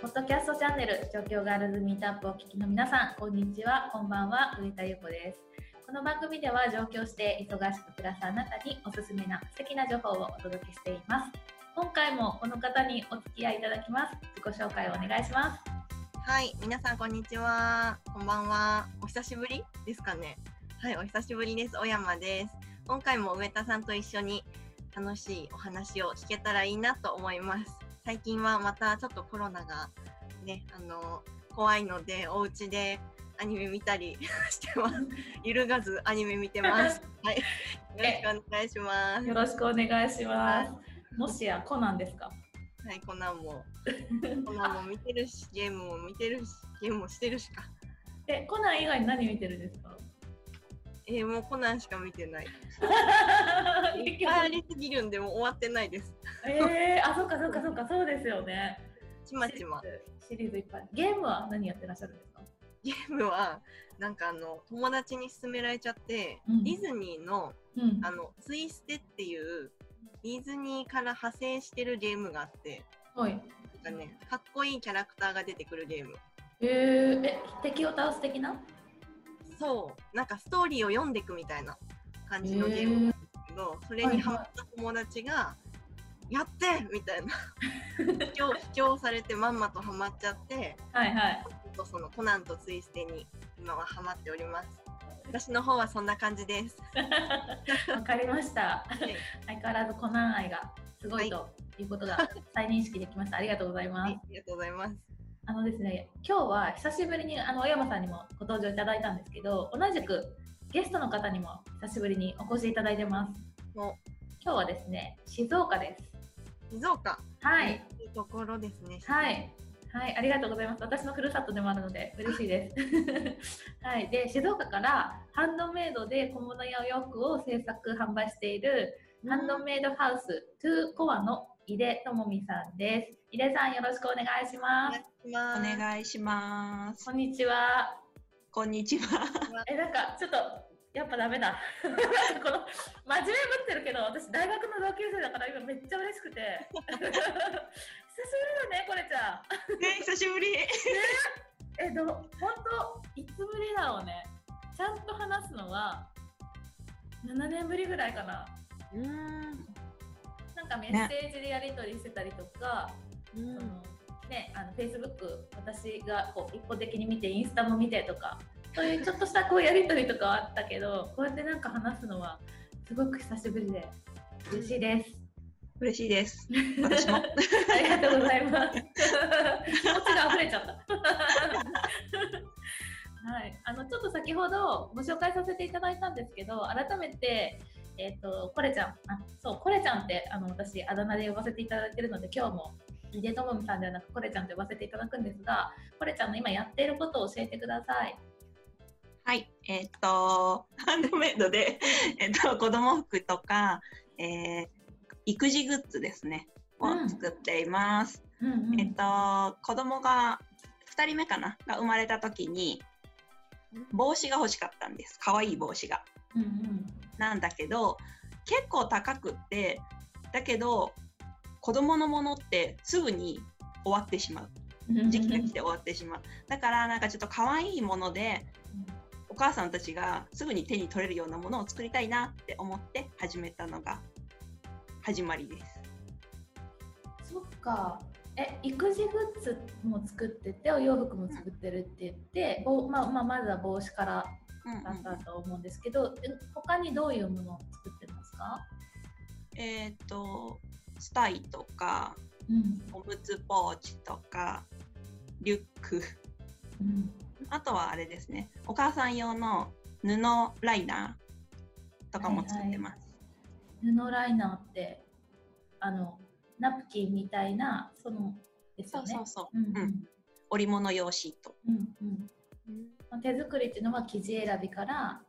ポッドキャストチャンネル状況ガールズミートアップをお聞きの皆さん、こんにちは、こんばんは、上田優子です。この番組では上京して忙しく暮らすあなたにおすすめな素敵な情報をお届けしています。今回もこの方にお付き合いいただきます。自己紹介をお願いします。はい、皆さんこんにちは。こんばんは。お久しぶりですかね。はい、お久しぶりです。小山です。今回も上田さんと一緒に楽しいお話を聞けたらいいなと思います。最近はまたちょっとコロナがね、あの、怖いので、お家でアニメ見たり してます。揺るがずアニメ見てます。はい。よろしくお願いします。よろしくお願いします。もしやコナンですか？はい、コナンも。コナンも見てるし、ゲームも見てるし、ゲームもしてるしか。え、コナン以外に何見てるんですか？えー、もうコナンしか見てない。いっぱいありすぎるんで、もう終わってないです。えー、あ、そっかそっかそっか、そうですよね。ちまちま。シリーズいっぱい。ゲームは何やってらっしゃるんですか？ゲームは、なんかあの、友達に勧められちゃって、うんディズニーの、うんあの、ツイステっていう、ディズニーから派生してるゲームがあって、はい。なんかね、かっこいいキャラクターが出てくるゲーム。えー、え、敵を倒す的な？そう、なんかストーリーを読んでいくみたいな感じのゲームなんですけど、それにハマった友達が、やってみたいな。布教布教されてまんまとハマっちゃってはいはい。とそのコナンとツイステに今はハマっております。私の方はそんな感じです。わかりました。はい、相変わらずコナン愛がすごいということが再認識できました。ありがとうございます。はい、ありがとうございますあのですね、今日は久しぶりにあの小山さんにもご登場いただいたんですけど、同じくゲストの方にも久しぶりにお越しいただいてます。も今日はですね、静岡です。う静岡はい。いいところですねはい。はい、ありがとうございます。私のふるさとでもあるので嬉しいです。はい、で静岡からハンドメイドで小物やお洋服を制作販売しているハンドメイドハウストゥーコアの井出智美さんです。井出さんよろしくお願いしおます。お願いします。こんにちは。こんにちは。えなんかちょっとやっぱダメだ。この真面目ぶってるけど私大学の同級生だから今めっちゃ嬉しくて。久しぶりだねこれちゃん。ね、久しぶり。えど本当いつぶりだろうねちゃんと話すのは7年ぶりぐらいかなうーんなんかメッセージでやり取りしてたりとか、うんそのねあの Facebook 私がこう一方的に見てインスタも見てとかそういうちょっとしたこうやり取りとかはあったけどこうやってなんか話すのはすごく久しぶりで嬉しいです。嬉しいです。私も。ありがとうございます。気持ちが溢れちゃった。はい、あのちょっと先ほどご紹介させていただいたんですけど、改めて。えっ、と、コレちゃん、あ、そう、コレちゃんって、あの、私、あだ名で呼ばせていただいているので、今日も。井出智美さんではなく、コレちゃんと呼ばせていただくんですが、コレちゃんの今やっていることを教えてください。はい。えっ、と、ハンドメイドで、えっ、と、子供服とか、えー育児グッズですね。をうん作っています。うんうんえっ、と、子供が、二人目かな？が生まれた時に、帽子が欲しかったんです。可愛い帽子が。うんなんだけど、結構高くって、だけど、子供のものってすぐに終わってしまう。うん。時期が来て終わってしまう。だからなんかちょっと可愛いもので、お母さんたちがすぐに手に取れるようなものを作りたいなって思って始めたのが始まりです。そっか。え、育児グッズも作ってて、お洋服も作ってるって言って、ぼまあまあ、まずは帽子からうんだったと思うんですけど、え他にどういうものを作ってますか？えっ、と、スタイとか、うん。おむつポーチとか、リュック、うん。あとはあれですね、お母さん用の布ライナーとかも作ってます。布ライナーってあのナプキンみたいなそのですよね。そうそうそう。うんううんん。織物用シート。うんうん。まあ手作りっていうのは生地選びから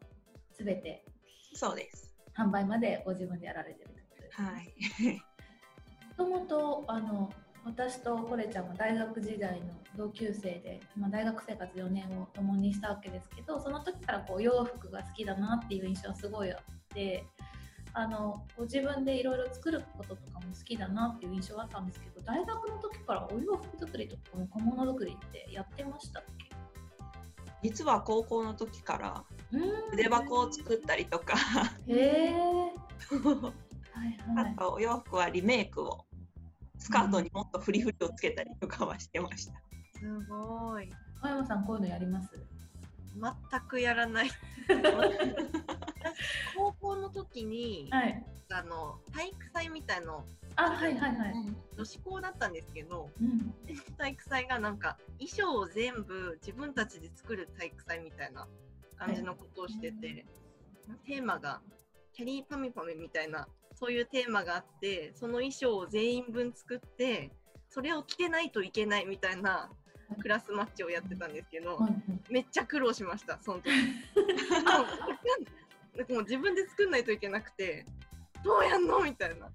すべてそうです。販売までご自分でやられてるってことですね。はい。もともとあの私とコレちゃんは大学時代の同級生で、まあ、大学生活4年を共にしたわけですけどその時からこう洋服が好きだなっていう印象はすごいあってあのご自分でいろいろ作ることとかも好きだなっていう印象があったんですけど大学の時からお洋服作りとか小物作りってやってましたっけ？実は高校の時からうん。筆箱を作ったりとか。へえ はいはい。あとお洋服はリメイクをスカートにもっとフリフリをつけたりとかはしてました。すごい。青山さんこういうのやります？全くやらない。高校の時に、はい。あの体育祭みたいのあはいはいはい、女子校だったんですけどうん、体育祭がなんか衣装を全部自分たちで作る体育祭みたいな感じのことをしてて、テーマがキャリーパミュパミュみたいなそういうテーマがあってその衣装を全員分作ってそれを着てないといけないみたいなクラスマッチをやってたんですけど、めっちゃ苦労しましたその時。もう自分で作んないといけなくてどうやんのみたいな。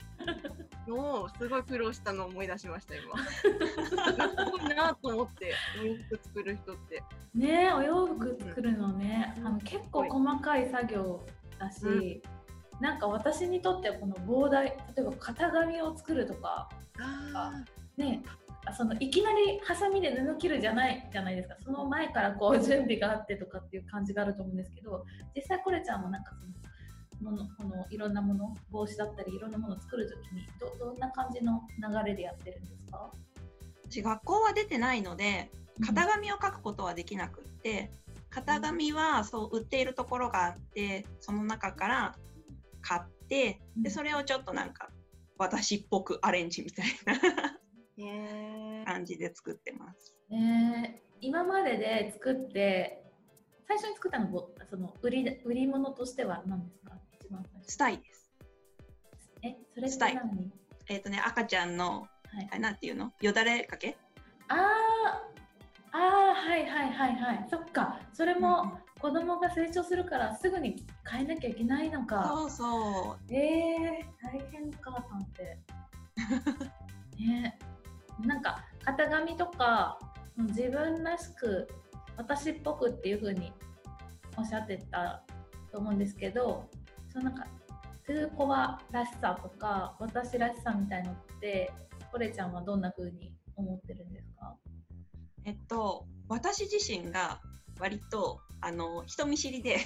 のをすごい苦労したのを思い出しました今。すごいなと思ってお洋服作る人って。ねえお洋服作るのね、うんあの結構細かい作業だし、なんか私にとってはこの膨大例えば型紙を作るとかあねあそのいきなりハサミで布切るじゃないじゃないですか。その前からこう準備があってとかっていう感じがあると思うんですけど実際これちゃんもなんかそのものこのいろんなもの帽子だったりいろんなものを作るときにどどんな感じの流れでやってるんですか？私学校は出てないので型紙を書くことはできなくって型紙はそう売っているところがあってその中から買ってでそれをちょっとなんか私っぽくアレンジみたいな 感じで作ってます。ねえ。今までで作って最初に作ったのぼその売り売り物としては何ですか？一番最初。スタイです。え？それっスタイ。て何えっ、とね赤ちゃんのはい。なんていうの？よだれかけ？あー。あーはいはいはいはい。そっか。それも子供が成長するからすぐに変えなきゃいけないのか。そうそう。えー、大変お母さんって。ね。なんか型紙とか自分らしく私っぽくっていう風におっしゃってたと思うんですけどそのなんかトゥーコアらしさとか私らしさみたいのってコレちゃんはどんな風に思ってるんですか？えっと私自身が割とあの人見知りで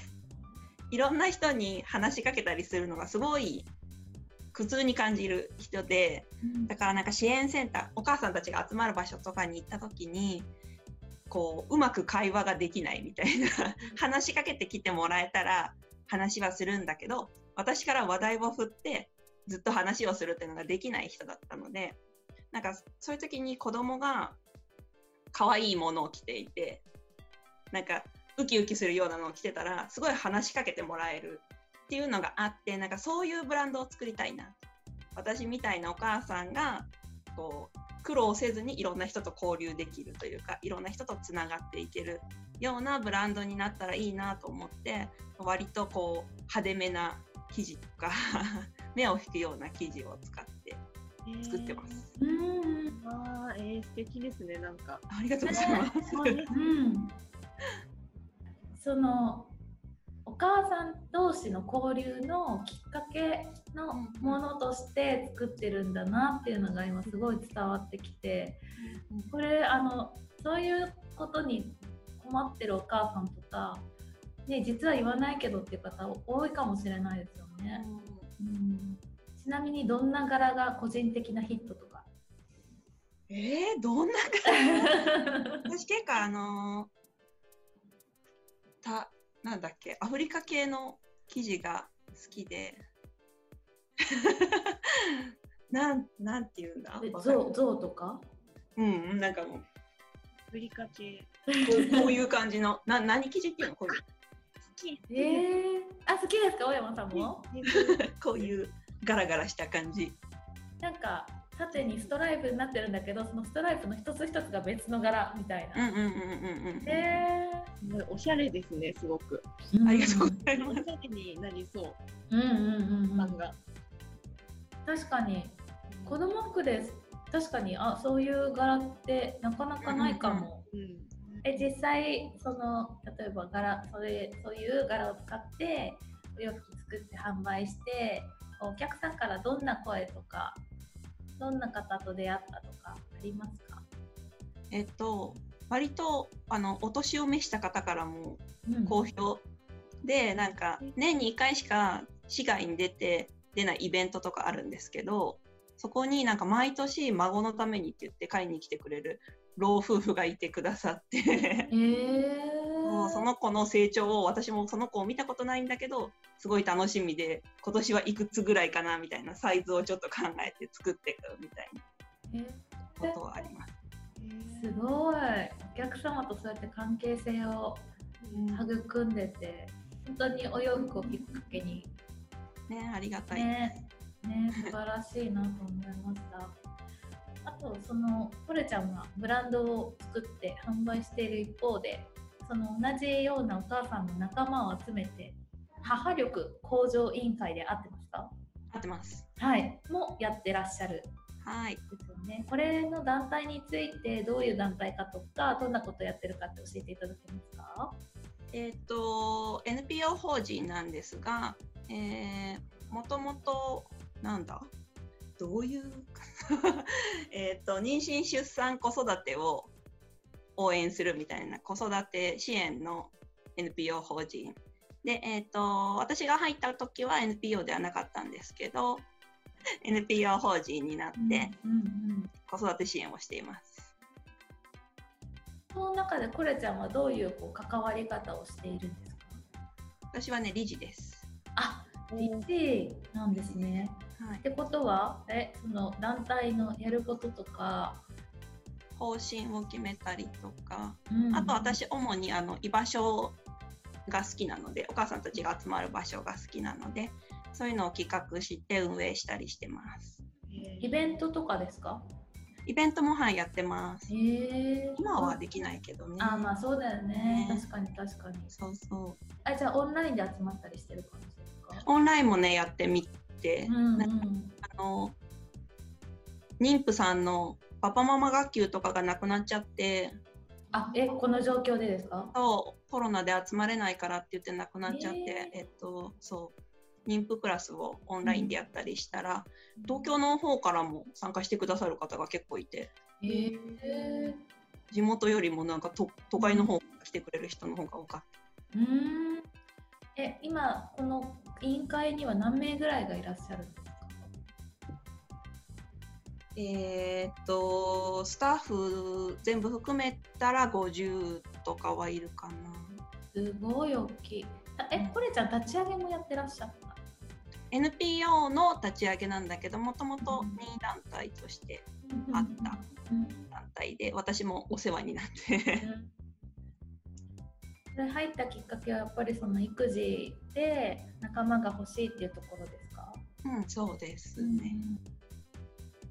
いろんな人に話しかけたりするのがすごい苦痛に感じる人でだからなんか支援センターお母さんたちが集まる場所とかに行った時にこううまく会話ができないみたいな話しかけてきてもらえたら話はするんだけど私から話題を振ってずっと話をするっていうのができない人だったのでなんかそういう時に子供が可愛いものを着ていてなんかウキウキするようなのを着てたらすごい話しかけてもらえるっていうのがあってなんかそういうブランドを作りたいな私みたいなお母さんがこう苦労せずにいろんな人と交流できるというかいろんな人とつながっていけるようなブランドになったらいいなと思って割とこう派手めな生地とか 目を引くような生地を使って作ってます。うんあーえー、素敵ですねなんかありがとうございます。うん、そのお母さん同士の交流のきっかけのものとして作ってるんだなっていうのが今すごい伝わってきてこれあのそういうことに困ってるお母さんとか、ね、実は言わないけどっていう方多いかもしれないですよね。うん、ちなみにどんな柄が個人的なヒットとか？えー、どんな 私結構あのーたなんだっけアフリカ系の生地が好きで。なんなんて言うんだ？えわかる象象とか？うんうんなんかもう。アフリカ系。こう こういう感じの。な何生地っていうの？こういう。好き。えー、あ好きですか？大山さんも？こういうガラガラした感じ。なんか縦にストライプになってるんだけどそのストライプの一つ一つが別の柄みたいな、うんうんうんうんうんえおしゃれですねすごく。ー、ありがとうございおます。しゃれになりそう。うんうんうんうん。確かに。子供服です。確かにあそういう柄ってなかなかないかも、うんえ実際その例えば柄それそういう柄を使ってお洋服作作って販売してお客さんからどんな声とかどんな方と出会ったとかありますか？えっと割とあのお年を召した方からもうん。好評で、なんか年に1回しか市外に出て出ないイベントとかあるんですけどそこになんか毎年孫のためにって言って買いに来てくれる老夫婦がいてくださって。えーもうその子の成長を私もその子を見たことないんだけどすごい楽しみで今年はいくつぐらいかなみたいなサイズをちょっと考えて作っていくみたいなえことはあります。すごい。お客様とそうやって関係性を育んでて本当にお洋服をきっかけに。ねありがたい。ねね素晴らしいなと思いました。あとそのコレちゃんはブランドを作って販売している一方でその同じようなお母さんの仲間を集めて母力向上委員会で合ってますか？合ってます。はい。もやってらっしゃる。はい。ですよね。これの団体についてどういう団体かとかどんなことやってるかって教えていただけますか？えっ、と NPO 法人なんですが、えー、もともとなんだ？どういう えっと妊娠出産子育てを応援するみたいな子育て支援の NPO 法人で、えっと私が入った時は NPO ではなかったんですけど NPO 法人になって子育て支援をしています。その中でコレちゃんはどういうこう関わり方をしているんですか？私はね理事です。あ理事なんですね。はいっ、てことはえその団体のやることとか、方針を決めたりとかうん。あと私主にあの居場所が好きなのでお母さんたちが集まる場所が好きなのでそういうのを企画して運営したりしてます。イベントとかですか？イベントもはいやってます。へえ今はできないけどね。あまあそうだよね。ね。確かに確かに。そうそう。あじゃあオンラインで集まったりしてる感じですか？オンラインもねやってみて、うんうん。あの妊婦さんのパパママ学級とかがなくなっちゃって。あえこの状況でですか？そうコロナで集まれないからって言ってなくなっちゃって、ええっとそう。妊婦クラスをオンラインでやったりしたら、東京の方からも参加してくださる方が結構いて。へえ地元よりもなんかと都会の方から来てくれる人の方が多かった。うーん。え今この委員会には何名ぐらいがいらっしゃるんですか？えーっとスタッフ全部含めたら50とかはいるかな。すごい大きい。あえこれちゃん立ち上げもやってらっしゃった？NPO の立ち上げなんだけどもともと任意団体としてあったうん。団体で私もお世話になって。入ったきっかけはやっぱりその育児で仲間が欲しいっていうところですか、うんそうですね、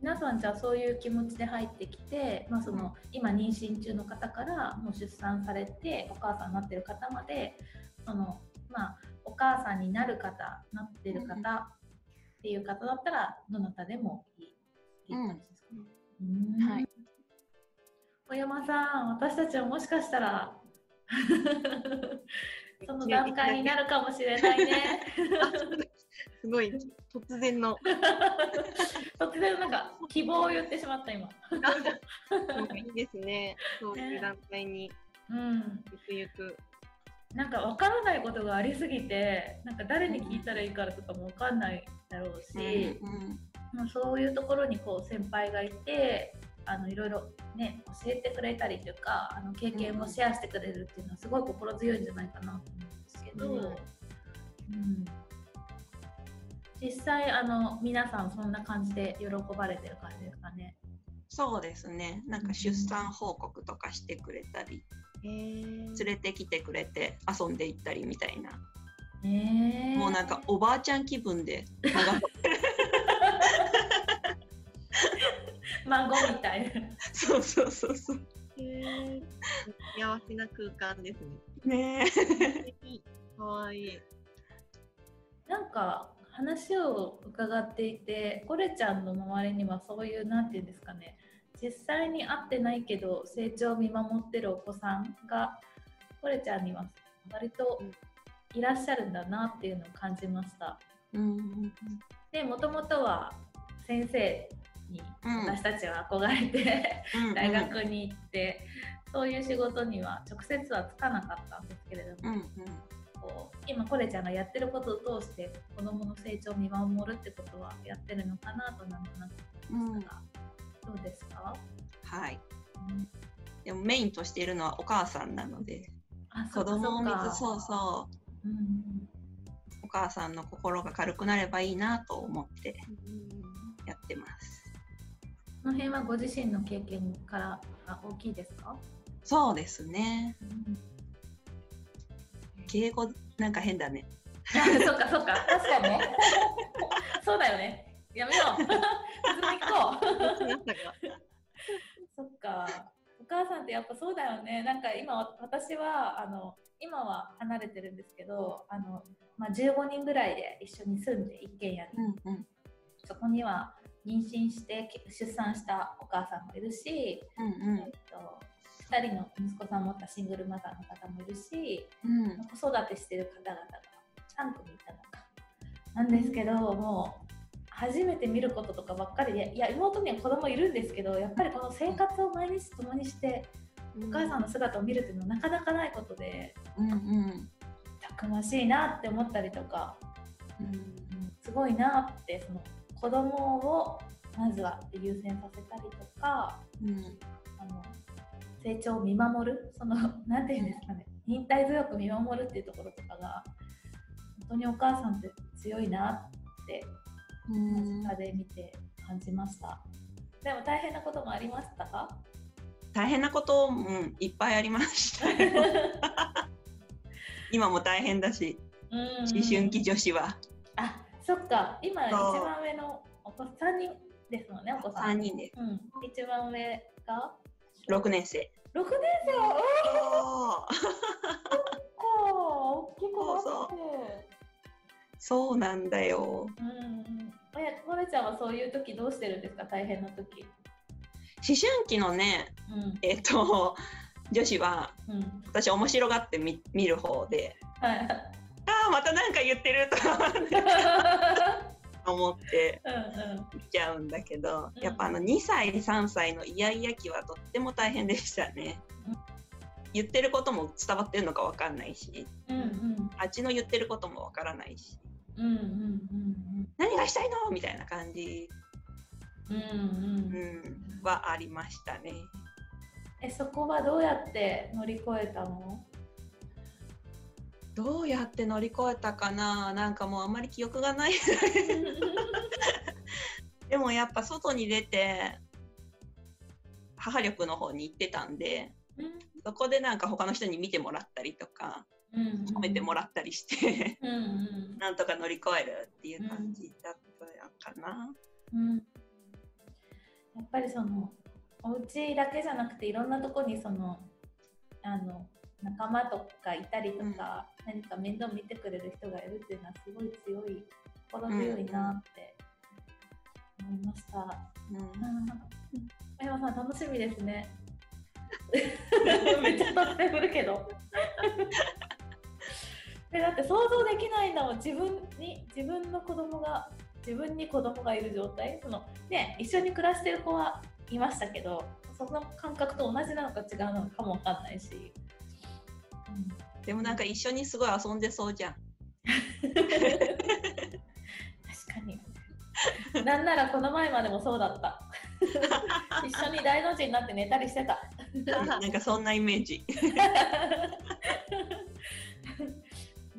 皆さんじゃあそういう気持ちで入ってきて、まあ、その今妊娠中の方からもう出産されてお母さんになってる方までその、まあ、お母さんになる方なってる方っていう方だったらどなたでもいいっていう感じですか、うん。はい小山さん私たちはもしかしたら その段階になるかもしれないね。すごい突然の 突然なんか希望を言ってしまった今。なんかいいですね。そういう団体にうん。ゆくゆく。なんかわからないことがありすぎて、なんか誰に聞いたらいいからとかもわかんないだろうし、うんまあそういうところにこう先輩がいて、あのいろいろね教えてくれたりというか、あの経験もシェアしてくれるっていうのはすごい心強いんじゃないかなと思うんですけど、うんうん実際あの皆さんそんな感じで喜ばれてる感じですかね。そうですねなんか出産報告とかしてくれたり、へー連れてきてくれて遊んでいったりみたいな、もうなんかおばあちゃん気分で 孫みたいな。そうそうそうそう幸せな空間ですね。ね かわいい。なんか話を伺っていてコレちゃんの周りにはそういうなんていうんですかね実際に会ってないけど成長を見守ってるお子さんがコレちゃんには割といらっしゃるんだなっていうのを感じました。うんでもともとは先生にうん。私たちは憧れて、うん。大学に行ってそういう仕事には直接はつかなかったんですけれども、うんうんこう今コレちゃんがやってることを通して子どもの成長を見守るってことはやってるのかなとなんとなく思いましたが、どうですか、はい。うん。でもメインとしているのはお母さんなのであ子供を見かずそうそうう。んうんお母さんの心が軽くなればいいなと思ってやってます。この辺はご自身の経験からが大きいですか、そうですね。うん敬語なんか変だね。そっかそっか。確かにね。そうだよね。やめよう。進み行こう。そっか。お母さんってやっぱそうだよね。なんか今私はあの今は離れてるんですけどあの、まあ、15人ぐらいで一緒に住んで一軒家に、うんうん。そこには妊娠して出産したお母さんもいるし、うん。えっと、2人の息子さんを持ったシングルマザーの方もいるしうん。うん子育てしてる方々が3組いたのかなんですけどもう初めて見ることとかばっかりでいや妹には子供いるんですけどやっぱりこの生活を毎日共にしてお母さんの姿を見るっていうのはなかなかないことでうんうん。たくましいなって思ったりとか、うん。すごいなってその子供をまずは優先させたりとかうん。あの成長を見守るその なんていうんですかね。忍耐強く見守るっていうところとかが本当にお母さんって強いなってうん。間近で見て感じました。でも大変なこともありましたか？大変なこと、うん、いっぱいありましたよ。今も大変だしうん。思春期女子は。あそっか。今一番上のお子3人ですもんねお子さん。3人です。うん、一番上が？6年生。6年生？おー。大きくなって。そう。なんだよ。うんうん。えこれちゃんはそういう時どうしてるんですか？大変な時。思春期のねうん。えっと女子はうん。私面白がって見見る方で。はいああまたなんか言ってるとか思って うんうん。見ちゃうんだけどうん。やっぱあの2歳3歳のイヤイヤ期はとっても大変でしたね。うん。言ってることも伝わってるのかわかんないしうんうん。あっちの言ってることもわからないしうんうんうん何がしたいの？みたいな感じ、うんうん。ううんん、はありましたね。えそこはどうやって乗り越えたの？どうやって乗り越えたかな？なんかもうあんまり記憶がない。でもやっぱ外に出て母力の方に行ってたんでそこでなんか他の人に見てもらったりとかうん。褒めてもらったりしてうんうん。なんとか乗り越えるっていう感じだったかな。うん。やっぱりそのお家だけじゃなくていろんなとこにそのあの仲間とかいたりとか、何か面倒見てくれる人がいるっていうのはすごい強い心強いなって思いました。うん小山さん楽しみですね。めっちゃ撮ってくるけど。でだって想像できないんだもん自分に自分の子供が自分に子供がいる状態そのね一緒に暮らしてる子はいましたけどその感覚と同じなのか違うのかもわかんないし、でもなんか一緒にすごい遊んでそうじゃん。確かになんならこの前までもそうだった一緒に大の字になって寝たりしてた なんかそんなイメージ。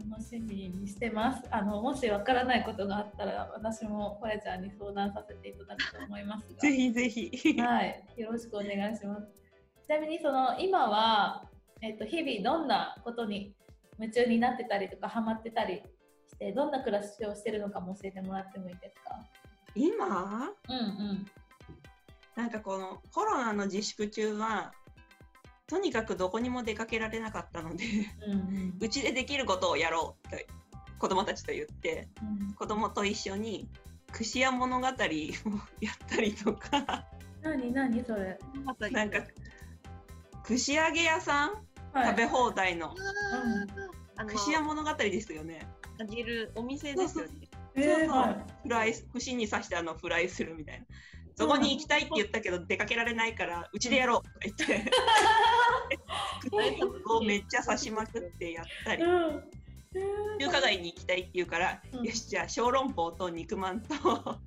楽しみにしてます。あのもしわからないことがあったら私もこれちゃんに相談させていただくと思いますぜひぜひ。が、はい、よろしくお願いします。ちなみにその今はえっと日々どんなことに夢中になってたりとかハマってたりしてどんな暮らしをしてるのかも教えてもらってもいいですか？今？うんうんなんかこのコロナの自粛中はとにかくどこにも出かけられなかったのでうんうんうちでできることをやろうと子供たちと言ってうん。子供と一緒に串屋物語をやったりとか何何それ？なんか串揚げ屋さん、はい。食べ放題の。うん。あの串屋物語ですよね。あげるお店ですよね。えそう。そうはい。フライ串に刺してあのフライするみたいな。そこに行きたいって言ったけど出かけられないからうちでやろう。とか言って。串をめっちゃ刺しまくってやったり。うん。中華街に行きたいって言うから、うん。よしじゃあ小籠包と肉まんと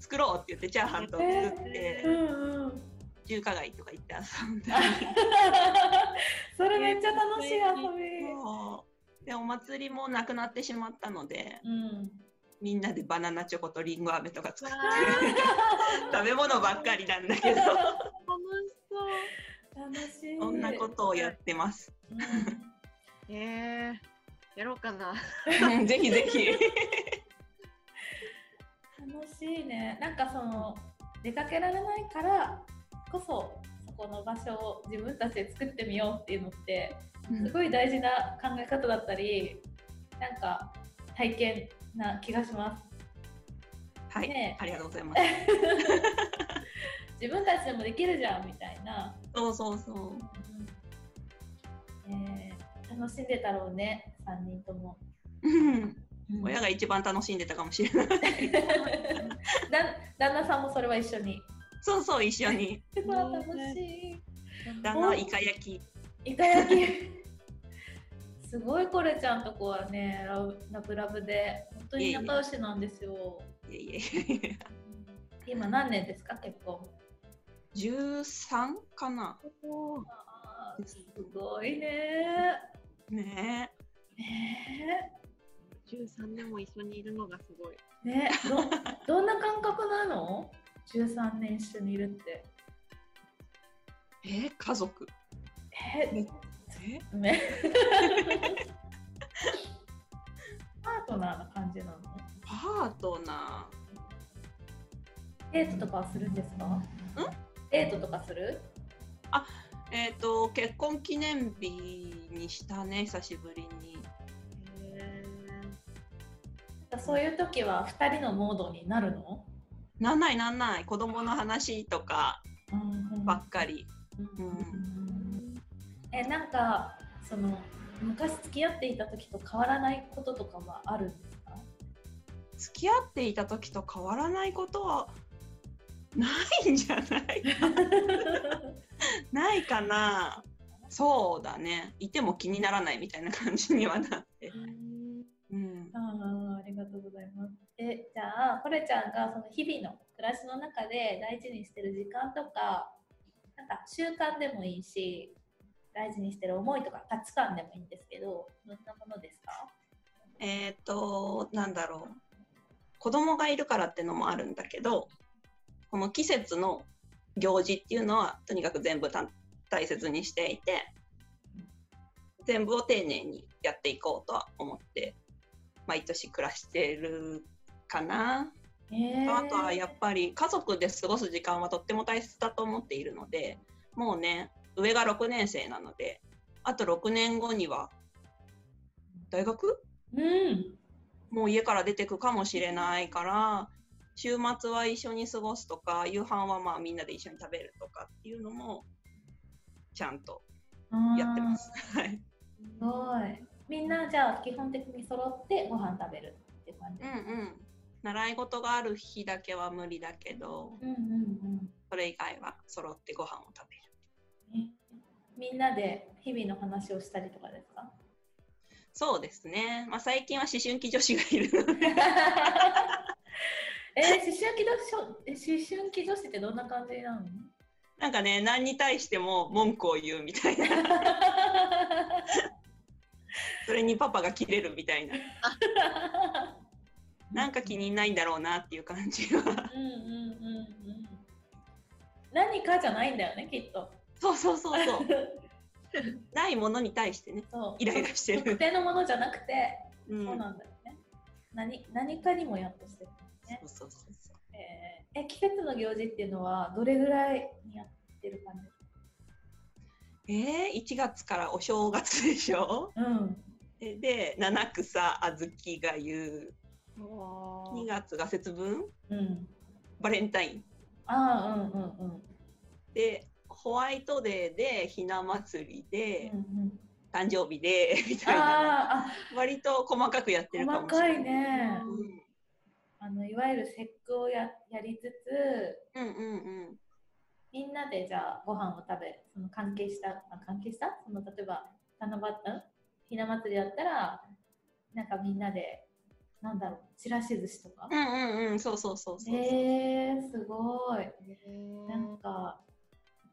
作ろうって言ってチャーハンと作って、うんうん中華街とか行って遊んだり それめっちゃ楽しい遊び。でお祭りもなくなってしまったのでうん。みんなでバナナチョコとリンゴ飴とか作ってわ 食べ物ばっかりなんだけどー楽しそう。楽しい。そんなことをやってます。うん。えー、やろうかな。ぜひぜひ。楽しいね。なんかその出かけられないからこそそこの場所を自分たちで作ってみようっていうのってすごい大事な考え方だったり、なんか体験な気がします。はい、ねありがとうございます。自分たちでもできるじゃんみたいな。そうそうそう。えー楽しんでたろうね、3人とも。うん親が一番楽しんでたかもしれない。だ 旦那さんもそれは一緒に。そうそう、一緒に。うわ楽しい。旦那はイカ焼き。イカ焼き。すごいこれちゃんとこはねラブラブラブで本当に仲良しなんですよ。いえいえ。今何年ですか結婚？13かな。すごいね。ねね13年も一緒にいるのがすごい。えねどどんな感覚なの？?13 年一緒にいるって。え。え家族？え？え？ねパートナーな感じなの？パートナデートとかはするんですか？デートとかする？ー。えっ、と、結婚記念日にしたね、久しぶりに。へそういう時は2人のモードになるの、なんないなんない。子供の話とかうんばっかり。えなんかその昔付き合っていた時と変わらないこととかはあるんですか？付き合っていた時と変わらないことはないんじゃないな。いかな。そうだね。いても気にならないみたいな感じにはなって、います。えじゃあこれちゃんがその日々の暮らしの中で大事にしてる時間とかなんか習慣でもいいし大事にしてる思いとか価値観でもいいんですけどどんなものですか？えっ、となんだろう子供がいるからってのもあるんだけどこの季節の行事っていうのはとにかく全部大切にしていて全部を丁寧にやっていこうとは思って毎年暮らしてるかな。えあとはやっぱり家族で過ごす時間はとっても大切だと思っているのでもうね上が6年生なのであと6年後には大学？うん。もう家から出てくかもしれないから週末は一緒に過ごすとか夕飯はまあみんなで一緒に食べるとかっていうのもちゃんとやってます。はい。すごい。みんなじゃあ基本的に揃ってご飯食べるっていう感じ？うんうん習い事がある日だけは無理だけどうんうんうん。それ以外は揃ってご飯を食べる。えみんなで日々の話をしたりとかですか？そうですね、まあ、最近は思春期女子がいるので。えー、思春期女子え思春期女子ってどんな感じなの？なんかね何に対しても文句を言うみたいな。それにパパが切れるみたいな なんか気にないんだろうなっていう感じは。うんうんうんうん。何かじゃないんだよねきっと。そうそうそうそう。ないものに対してね、イライラしてる。特定のものじゃなくて、うん、そうなんだよね。何何かにもやっとしてるね。そうそうそうそう。えーえ季節の行事っていうのはどれぐらいにやってる感じ？えー、1月からお正月でしょ？うん。えで七草小豆がゆー2月が節分？うん。バレンタイン。ああうんうんうん。でホワイトデーでひな祭りで、うん誕生日で みたいな。あ割と細かくやってるかもしれない。ね。うん。あのいわゆる節句をややりつつうんうんうん。みんなでじゃあご飯を食べその関係したあ関係した？その例えば七夕？ひな祭りだったらなんかみんなでなんだろうちらし寿司とか？うんうんうんそうそうそうそう。えー、すごい。なんか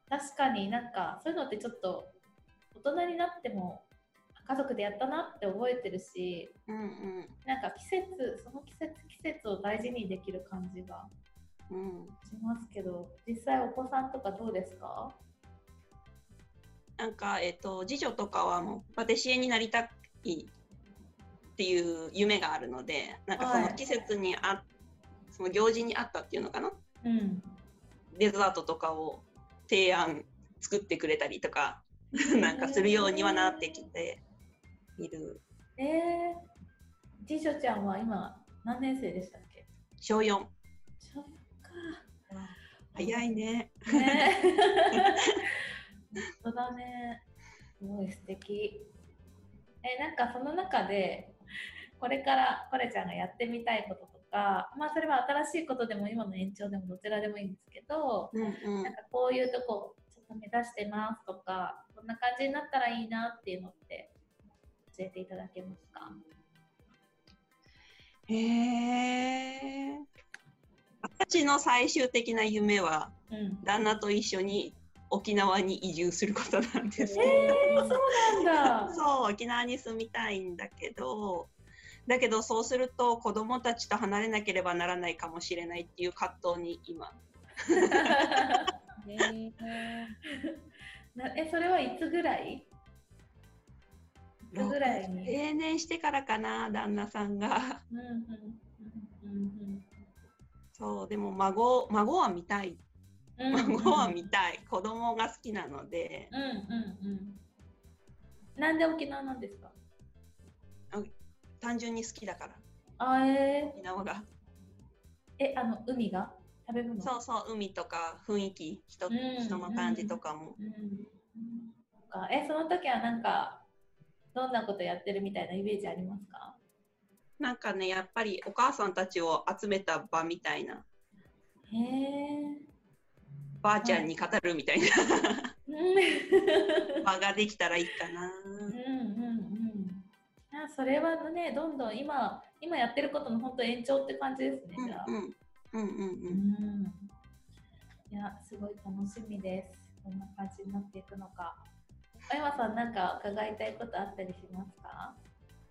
確かになんかそういうのってちょっと大人になっても家族でやったなって覚えてるしうんうん。なんか季節その季節季節を大事にできる感じがうん。しますけど実際お子さんとかどうですか？なんかえっ、と次女とかはもうパティシエになりたいっていう夢があるので、なんかそはい。の季節にあ、その行事にあったっていうのかな？うん。デザートとかを提案作ってくれたりとかなんかするようにはなってきている。えー、次女ちゃんは今何年生でしたっけ？小4小四か。早いね。ね。本当だね。すごい素敵。えなんかその中でこれからこれちゃんがやってみたいこととかまあそれは新しいことでも今の延長でもどちらでもいいんですけど、うんうん。なんかこういうとこちょっと目指してますとかこんな感じになったらいいなっていうのって教えていただけますか？へえ私の最終的な夢はうん。旦那と一緒に沖縄に移住することなんです。けど、えー、そうなんだ。そう沖縄に住みたいんだけどだけどそうすると子供たちと離れなければならないかもしれないっていう葛藤に今。なえそれはいつぐらい？いつぐらいに？定年してからかな旦那さんが。そうでも孫孫は見たい。うんうん。孫は見たい。子供が好きなので。うんうんうん。なんで沖縄なんですか？単純に好きだから。あえ沖縄が。ー、えあの海が？食べ物？そうそう海とか雰囲気人,、うん人の感じとかも。うんうんそっか。えその時はなんかどんなことやってるみたいなイメージありますか？なんかねやっぱりお母さんたちを集めた場みたいな。へえばあちゃんに語るみたいな。うん。場ができたらいいかな。うんそれはねどんどん今今やってることの本当延長って感じですねうんじゃあ、うんうんうん。うん。うんいやすごい楽しみです。どんな感じになっていくのか。小山さんなんか伺いたいことあったりしますか？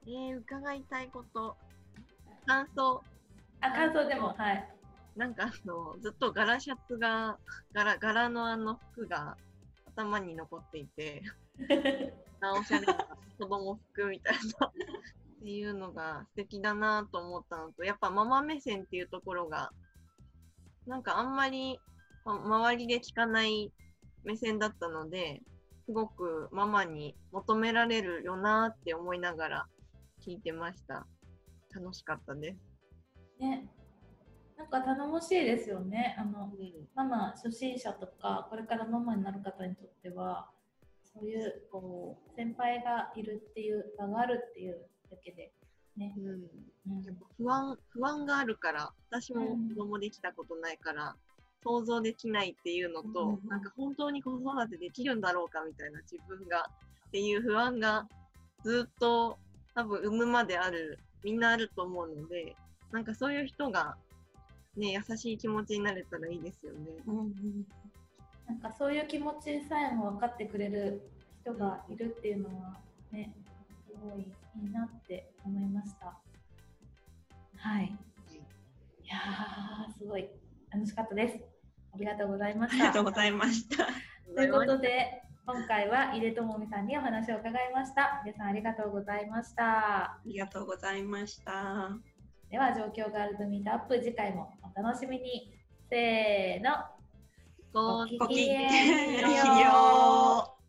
えー、伺いたいこと。感想。あ感想でもはい。なんかあのずっと柄シャツが柄柄のあの服が頭に残っていて なおしゃれな子供服みたいな。っていうのが素敵だなと思ったのとやっぱママ目線っていうところがなんかあんまり、ま周りで聞かない目線だったのですごくママに求められるよなって思いながら聞いてました。楽しかったです、ね。なんか頼もしいですよね。あのうん。ママ初心者とかこれからママになる方にとってはそういうこう先輩がいるっていう場があるっていうだけでね、不安不安があるから私も子供できたことないから、想像できないっていうのと、うんなんか本当に子育てできるんだろうかみたいな自分がっていう不安がずっと多分産むまであるみんなあると思うのでなんかそういう人がね優しい気持ちになれたらいいですよね。うんうんなんかそういう気持ちさえも分かってくれる人がいるっていうのはねすごいいいなって思いました。はい。いやーすごい。楽しかったです。ありがとうございまあした。りがとうございました。ということで今回は井出智美さんにお話を伺いました。井出さんありがとうございました。ありがとうございました。では状況ガールズミートアップ次回もお楽しみに。せーのごごきげんよう。